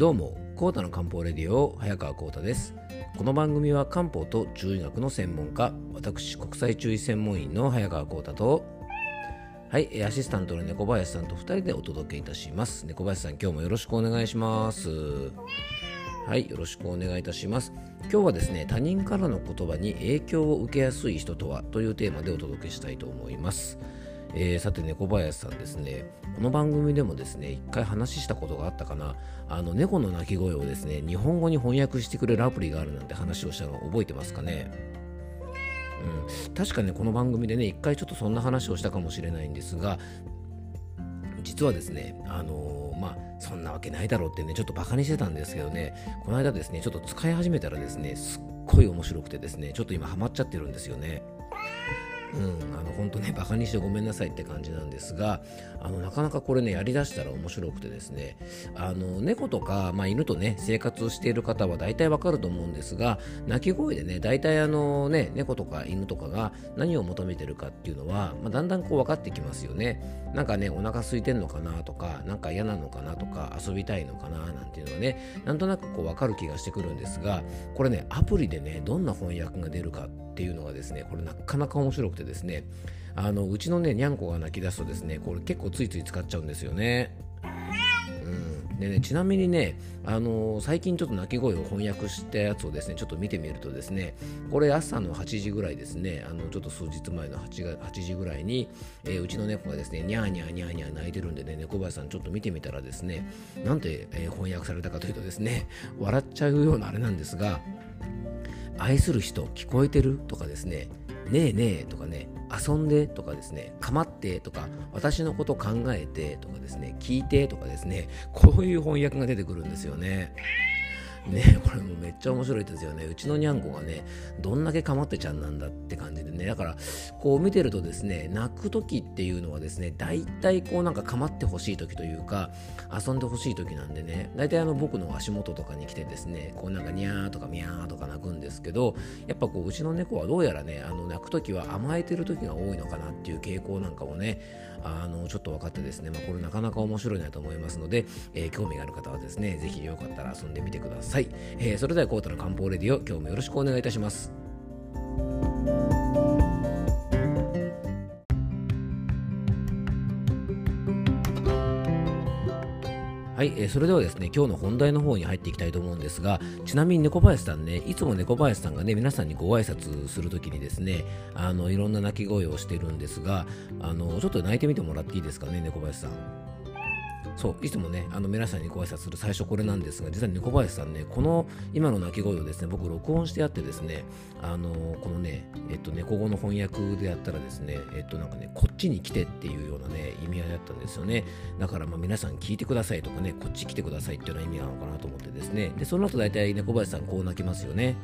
どうもコータの漢方レディオ早川コータです。この番組は漢方と中医学の専門家私国際中医専門医の早川コータとはいアシスタントの猫林さんと2人でお届けいたします。猫林さん今日もよろしくお願いします。はいよろしくお願いいたします。今日はですね他人からの言葉に影響を受けやすい人とはというテーマでお届けしたいと思います。えー、さて猫林さんですね。この番組でもですね一回話したことがあったかな。あの猫の鳴き声をですね日本語に翻訳してくれるアプリがあるなんて話をしたの覚えてますかね？うん、確かねこの番組でね一回ちょっとそんな話をしたかもしれないんですが実はですねあのー、まあそんなわけないだろうってねちょっとバカにしてたんですけどねこの間ですねちょっと使い始めたらですねすっごい面白くてですねちょっと今ハマっちゃってるんですよね。うん、あの本当ねバカにしてごめんなさいって感じなんですがあのなかなかこれねやりだしたら面白くてですねあの猫とか、まあ、犬とね生活をしている方は大体わかると思うんですが鳴き声でね大体あのね猫とか犬とかが何を求めてるかっていうのは、まあ、だんだんこう分かってきますよね。なんかねお腹空いてんのかなとかなんか嫌なのかなとか遊びたいのかななんていうのはねなんとなくこう分かる気がしてくるんですがこれねアプリでねどんな翻訳が出るかっていうのがですねこれなかなか面白くてですねあのうちのねにゃんこが泣き出すとですねこれ結構ついつい使っちゃうんですよね。うんでね、ちなみにね、あのー、最近ちょっと鳴き声を翻訳したやつをですねちょっと見てみるとですねこれ朝の8時ぐらいですねあのちょっと数日前の 8, が8時ぐらいに、えー、うちの猫がですねニャーニャーニャーニャー泣いてるんでね猫林さんちょっと見てみたらですねなんて、えー、翻訳されたかというとですね笑っちゃうようなあれなんですが愛する人聞こえてるとかですねねえねえとかね遊んでとかですねかまってとか私のこと考えてとかですね聞いてとかですねこういう翻訳が出てくるんですよね。ねこれもめっちゃ面白いですよね。うちのにゃんこがね、どんだけかまってちゃんなんだって感じでね、だから、こう見てるとですね、泣く時っていうのはですね、大体こうなんかかまってほしい時というか、遊んでほしい時なんでね、大体あの僕の足元とかに来てですね、こうなんかニャーとかミャーとか泣くんですけど、やっぱこううちの猫はどうやらね、あの泣く時は甘えてる時が多いのかなっていう傾向なんかをね、あのちょっと分かってですね、まあ、これなかなか面白いなと思いますので、えー、興味がある方はですね、是非よかったら遊んでみてください。えー、それではコートの漢方レディオ、今日もよろしくお願いいたします。はい、えー、それではですね、今日の本題の方に入っていきたいと思うんですが、ちなみに猫林さんね、いつも猫林さんがね、皆さんにご挨拶するときにですね、あの、いろんな鳴き声をしてるんですが、あの、ちょっと鳴いてみてもらっていいですかね、猫林さん。そういつもねあの皆さんにご挨拶する最初これなんですが実は猫林さんねこの今の鳴き声をですね僕録音してあってですねあのこのねえっと語の翻訳でやったらですねえっとなんかねこっちに来てっていうようなね意味合いだったんですよね。だからまあ皆さん聞いてくださいとかねこっち来てくださいっていうような意味なのかなと思ってですね。でその後大体猫林さんこう泣きますよね。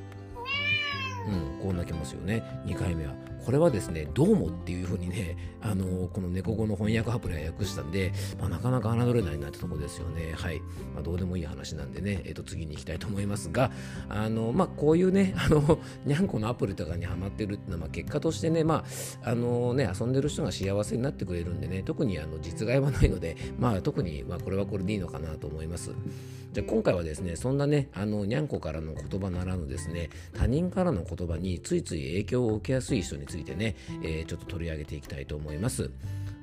うんこう泣きますよね2回目はこれはですね、どうもっていうふうにね、あのこの猫語の翻訳アプリは訳したんで、まあ、なかなか侮れないなってとこですよね。はい。まあ、どうでもいい話なんでね、え、ー、と、次に行きたいと思いますが、あの、まあ、こういうね、あの、にゃんこのアプリとかにハマってるっていうのは、まあ、結果としてね、まあ、あのね、遊んでる人が幸せになってくれるんでね、特にあの実害はないので、まあ、特に、まあ、これはこれでいいのかなと思います。じゃ、今回はですね、そんなね、あの、にゃんこからの言葉ならぬですね、他人からの言言葉についつい影響を受けやすい人についてね、えーえー、ちょっと取り上げていきたいと思います。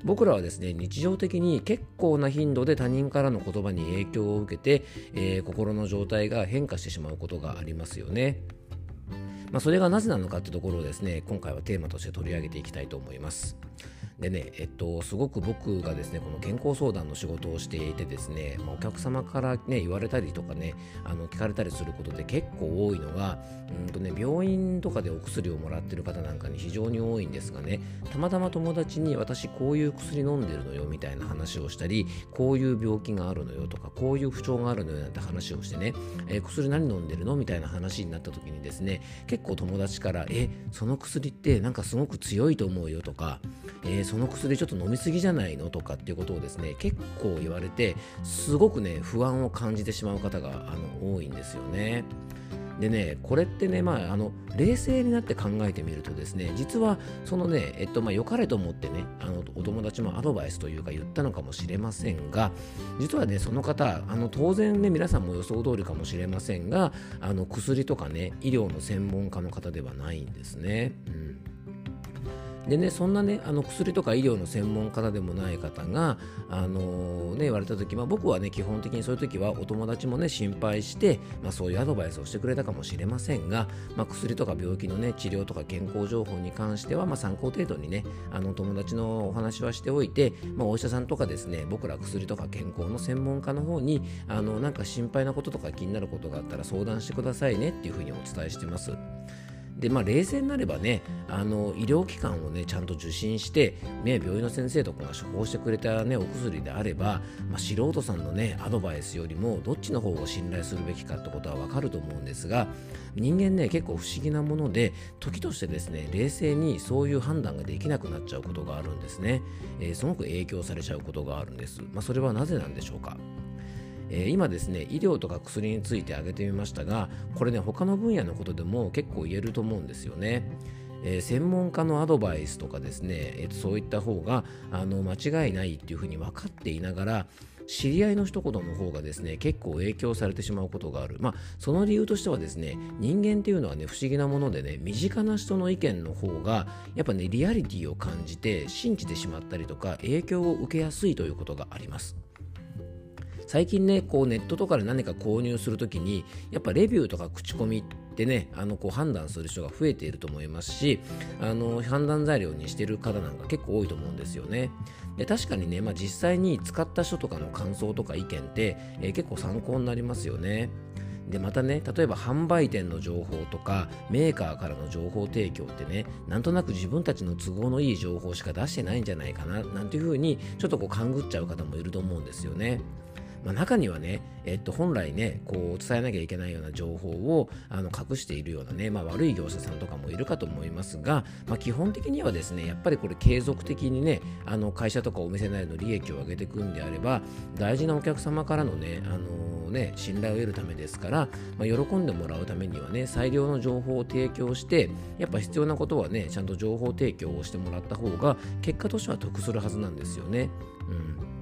僕らはですね日常的に結構な頻度で他人からの言葉に影響を受けて、えー、心の状態が変化してしまうことがありますよね。まあ、それがなぜなのかってところをですね今回はテーマとして取り上げていきたいと思います。でね、えっと、すごく僕がですね、この健康相談の仕事をしていてですね、まあ、お客様からね、言われたりとかね、あの聞かれたりすることで結構多いのが、うんとね、病院とかでお薬をもらってる方なんかに非常に多いんですがね、たまたま友達に私こういう薬飲んでるのよみたいな話をしたり、こういう病気があるのよとか、こういう不調があるのよなんて話をしてね、えー、薬何飲んでるの？みたいな話になった時にですね、結構友達から、え、その薬ってなんかすごく強いと思うよとか、えー、その薬ちょっと飲みすぎじゃないのとかっていうことをですね結構言われてすごくね不安を感じてしまう方があの多いんですよね。でねこれってねまああの冷静になって考えてみるとですね実はそのねえっとまあ良かれと思ってねあのお友達もアドバイスというか言ったのかもしれませんが実はねその方あの当然ね皆さんも予想通りかもしれませんがあの薬とかね医療の専門家の方ではないんですね。うんでねそんなねあの薬とか医療の専門家でもない方があのー、ね言われた時、まあ、僕はね基本的にそういう時はお友達もね心配して、まあ、そういうアドバイスをしてくれたかもしれませんが、まあ、薬とか病気のね治療とか健康情報に関しては、まあ、参考程度にねあの友達のお話はしておいて、まあ、お医者さんとかですね僕ら薬とか健康の専門家の方にあのなんか心配なこととか気になることがあったら相談してくださいねっていうふうにお伝えしてます。でまあ、冷静になればねあの医療機関をねちゃんと受診して、ね、病院の先生とかが処方してくれた、ね、お薬であれば、まあ、素人さんのねアドバイスよりもどっちの方を信頼するべきかってことは分かると思うんですが人間ね結構不思議なもので時としてですね冷静にそういう判断ができなくなっちゃうことがあるんですね、えー、すごく影響されちゃうことがあるんです、まあ、それはなぜなんでしょうか？えー、今ですね医療とか薬について挙げてみましたがこれね他の分野のことでも結構言えると思うんですよね。えー、専門家のアドバイスとかですね、えー、そういった方があの間違いないっていうふうに分かっていながら知り合いの一言の方がですね結構影響されてしまうことがあるまあその理由としてはですね人間っていうのはね不思議なものでね身近な人の意見の方がやっぱねリアリティを感じて信じてしまったりとか影響を受けやすいということがあります最近ねこうネットとかで何か購入するときにやっぱレビューとか口コミってねあのこう判断する人が増えていると思いますしあの判断材料にしてる方なんか結構多いと思うんですよね。で確かにね、まあ、実際に使った人とかの感想とか意見って、えー、結構参考になりますよね。でまたね例えば販売店の情報とかメーカーからの情報提供ってねなんとなく自分たちの都合のいい情報しか出してないんじゃないかななんていうふうにちょっとこう勘ぐっちゃう方もいると思うんですよね。まあ、中にはね、えっと、本来ねこう伝えなきゃいけないような情報をあの隠しているようなね、まあ、悪い業者さんとかもいるかと思いますが、まあ、基本的にはですねやっぱりこれ継続的にねあの会社とかお店なりの利益を上げていくんであれば大事なお客様からのねあのね信頼を得るためですから、まあ、喜んでもらうためにはね最良の情報を提供してやっぱ必要なことはねちゃんと情報提供をしてもらった方が結果としては得するはずなんですよね。うん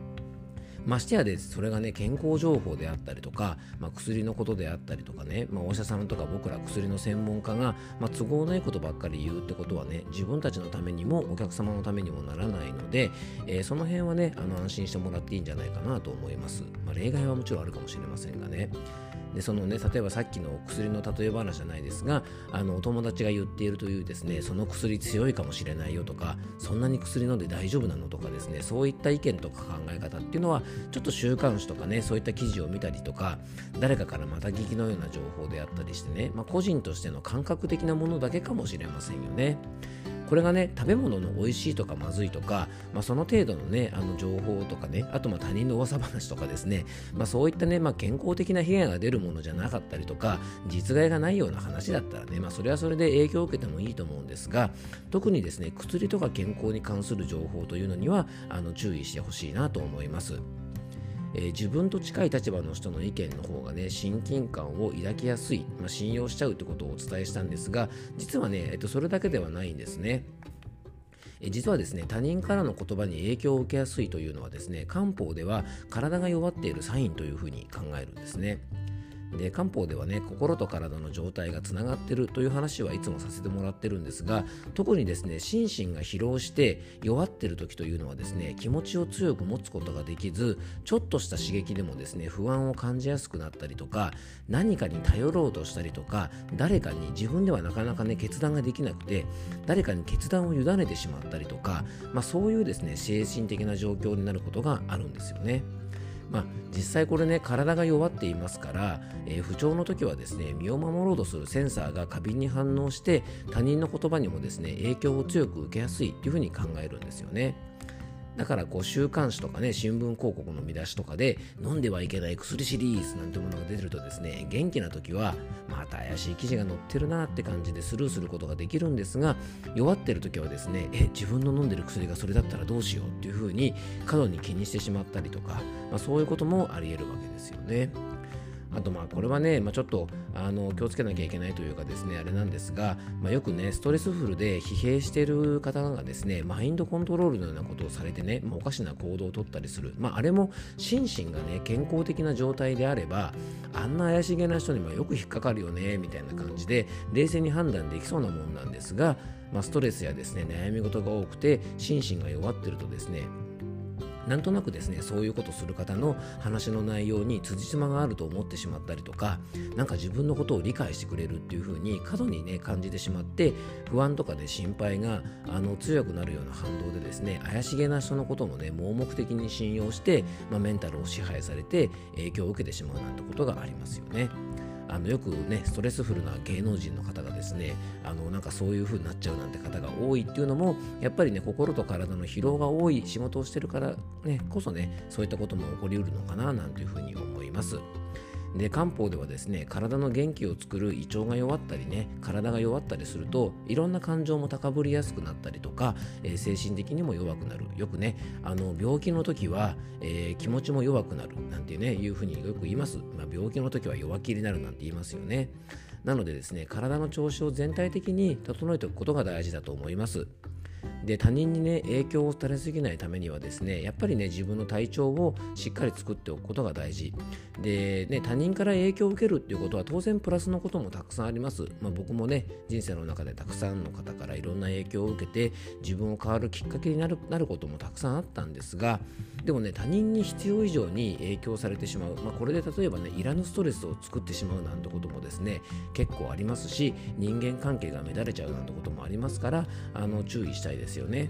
ましてやでそれがね健康情報であったりとか、まあ、薬のことであったりとかね、まあ、お医者さんとか僕ら薬の専門家が、まあ、都合のいいことばっかり言うってことはね自分たちのためにもお客様のためにもならないので、えー、その辺はねあの安心してもらっていいんじゃないかなと思います、まあ、例外はもちろんあるかもしれませんがね。でそのね例えばさっきの薬の例え話じゃないですがあのお友達が言っているというですねその薬強いかもしれないよとかそんなに薬飲んで大丈夫なのとかですねそういった意見とか考え方っていうのはちょっと週刊誌とかねそういった記事を見たりとか誰かからまた聞きのような情報であったりしてね、まあ、個人としての感覚的なものだけかもしれませんよね。これがね食べ物の美味しいとかまずいとか、まあ、その程度のねあの情報とかねあとまあ他人の噂話とかですね、まあ、そういったね、まあ、健康的な被害が出るものじゃなかったりとか実害がないような話だったらね、まあ、それはそれで影響を受けてもいいと思うんですが特にですね薬とか健康に関する情報というのにはあの注意してほしいなと思います。えー、自分と近い立場の人の意見の方がね親近感を抱きやすい、まあ、信用しちゃうってことをお伝えしたんですが実はね、えっと、それだけではないんですね。実はですね他人からの言葉に影響を受けやすいというのはですね漢方では体が弱っているサインというふうに考えるんですね。で漢方ではね心と体の状態がつながってるという話はいつもさせてもらってるんですが特にですね心身が疲労して弱ってる時というのはですね気持ちを強く持つことができずちょっとした刺激でもですね不安を感じやすくなったりとか何かに頼ろうとしたりとか誰かに自分ではなかなかね決断ができなくて誰かに決断を委ねてしまったりとか、まあ、そういうですね精神的な状況になることがあるんですよね。まあ、実際これね体が弱っていますから、えー、不調の時はですね身を守ろうとするセンサーが過敏に反応して他人の言葉にもですね影響を強く受けやすいというふうに考えるんですよね。だからこう週刊誌とかね新聞広告の見出しとかで飲んではいけない薬シリーズなんてものが出てるとですね元気な時はまた怪しい記事が載ってるなって感じでスルーすることができるんですが弱ってる時はですねえ自分の飲んでる薬がそれだったらどうしようっていうふうに過度に気にしてしまったりとか、まあ、そういうこともあり得るわけですよね。あとまあこれはね、まあ、ちょっとあの気をつけなきゃいけないというかですねあれなんですが、まあ、よくねストレスフルで疲弊している方がですねマインドコントロールのようなことをされてね、まあ、おかしな行動をとったりする、まあ、あれも心身がね健康的な状態であればあんな怪しげな人にもよく引っかかるよねみたいな感じで冷静に判断できそうなもんなんですが、まあ、ストレスやですね悩み事が多くて心身が弱ってるとですねなんとなくですねそういうことする方の話の内容に辻褄があると思ってしまったりとかなんか自分のことを理解してくれるっていう風に過度にね感じてしまって不安とかで心配があの強くなるような反動でですね怪しげな人のこともね盲目的に信用して、まあ、メンタルを支配されて影響を受けてしまうなんてことがありますよね。あのよくねストレスフルな芸能人の方がですねあのなんかそういう風になっちゃうなんて方が多いっていうのもやっぱりね心と体の疲労が多い仕事をしてるからねこそねそういったことも起こりうるのかななんていうふうに思います。で漢方ではですね体の元気を作る胃腸が弱ったりね体が弱ったりするといろんな感情も高ぶりやすくなったりとか、えー、精神的にも弱くなる。よくねあの病気の時は、えー、気持ちも弱くなる。なんてねいうふうによく言います、まあ、病気の時は弱気になるなんて言いますよね。なのでですね体の調子を全体的に整えておくことが大事だと思います。で他人にね影響を垂れすぎないためにはですねやっぱりね自分の体調をしっかり作っておくことが大事。で、ね、他人から影響を受けるっていうことは当然プラスのこともたくさんあります、まあ、僕もね人生の中でたくさんの方からいろんな影響を受けて自分を変わるきっかけになるなることもたくさんあったんですがでもね他人に必要以上に影響されてしまう、まあ、これで例えばねいらぬストレスを作ってしまうなんてこともですね結構ありますし人間関係が乱れちゃうなんてこともありますからあの注意したい。ですよね。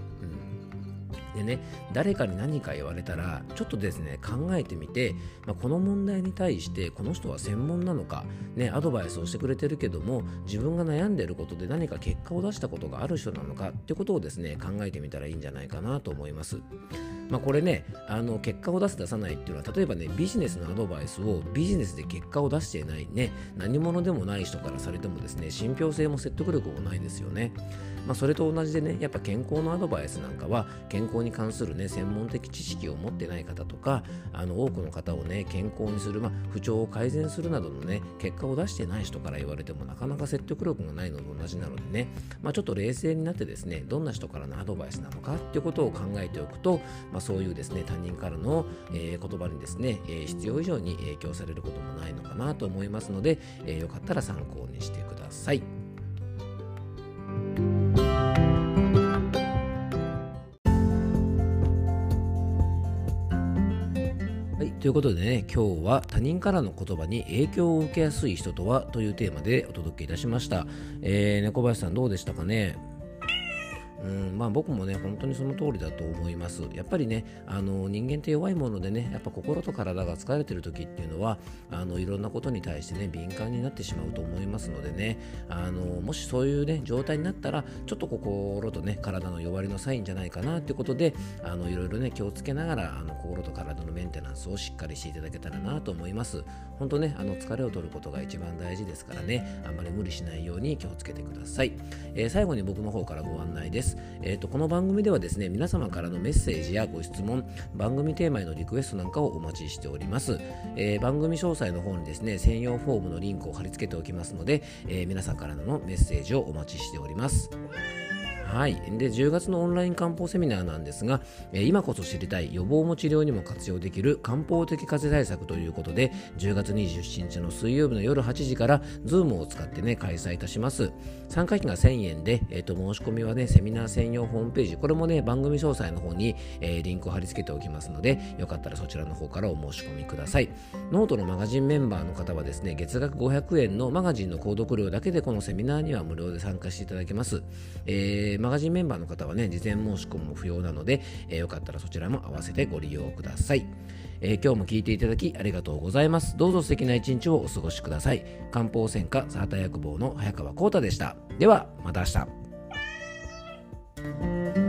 でね誰かに何か言われたらちょっとですね考えてみて、まあ、この問題に対してこの人は専門なのか、ね、アドバイスをしてくれてるけども自分が悩んでいることで何か結果を出したことがある人なのかってことをですね考えてみたらいいんじゃないかなと思います。まあ、これねあの結果を出す出さないっていうのは例えばねビジネスのアドバイスをビジネスで結果を出していないね何者でもない人からされてもですね信憑性も説得力もないですよね。まあ、それと同じでねやっぱ健康のアドバイスなんかは健康に関するね専門的知識を持ってない方とかあの多くの方をね健康にする、まあ、不調を改善するなどのね結果を出してない人から言われてもなかなか説得力がないのと同じなのでね、まあ、ちょっと冷静になってですねどんな人からのアドバイスなのかっていうことを考えておくと、まあ、そういうですね他人からの、えー、言葉にですね、えー、必要以上に影響されることもないのかなと思いますので、えー、よかったら参考にしてください。ということでね、今日は他人からの言葉に影響を受けやすい人とはというテーマでお届けいたしました。えー、猫林さんどうでしたかね？うんまあ、僕もね本当にその通りだと思います。やっぱりねあの人間って弱いものでねやっぱ心と体が疲れてる時っていうのはあのいろんなことに対してね敏感になってしまうと思いますのでねあのもしそういうね状態になったらちょっと心とね体の弱りのサインじゃないかなってことであのいろいろね気をつけながらあの心と体のメンテナンスをしっかりしていただけたらなと思います。本当ねあの疲れを取ることが一番大事ですからねあんまり無理しないように気をつけてください、えー、最後に僕の方からご案内です。えーと、この番組ではですね皆様からのメッセージやご質問番組テーマへのリクエストなんかをお待ちしております、えー、番組詳細の方にですね専用フォームのリンクを貼り付けておきますので、えー、皆さんからのメッセージをお待ちしております。はい、で10月のオンライン漢方セミナーなんですが、え今こそ知りたい予防も治療にも活用できる漢方的風邪対策ということで10月27日の水曜日の夜8時から Zoom を使ってね開催いたします。参加費が1000円で、えーと、申し込みはねセミナー専用ホームページこれもね番組詳細の方に、えー、リンクを貼り付けておきますのでよかったらそちらの方からお申し込みください。ノートのマガジンメンバーの方はですね月額500円のマガジンの購読料だけでこのセミナーには無料で参加していただけます、えーマガジンメンバーの方はね、事前申し込みも不要なので、えー、よかったらそちらも合わせてご利用ください。えー、今日も聞いていただきありがとうございます。どうぞ素敵な一日をお過ごしください。漢方専科サーター薬房の早川幸太でした。では、また明日。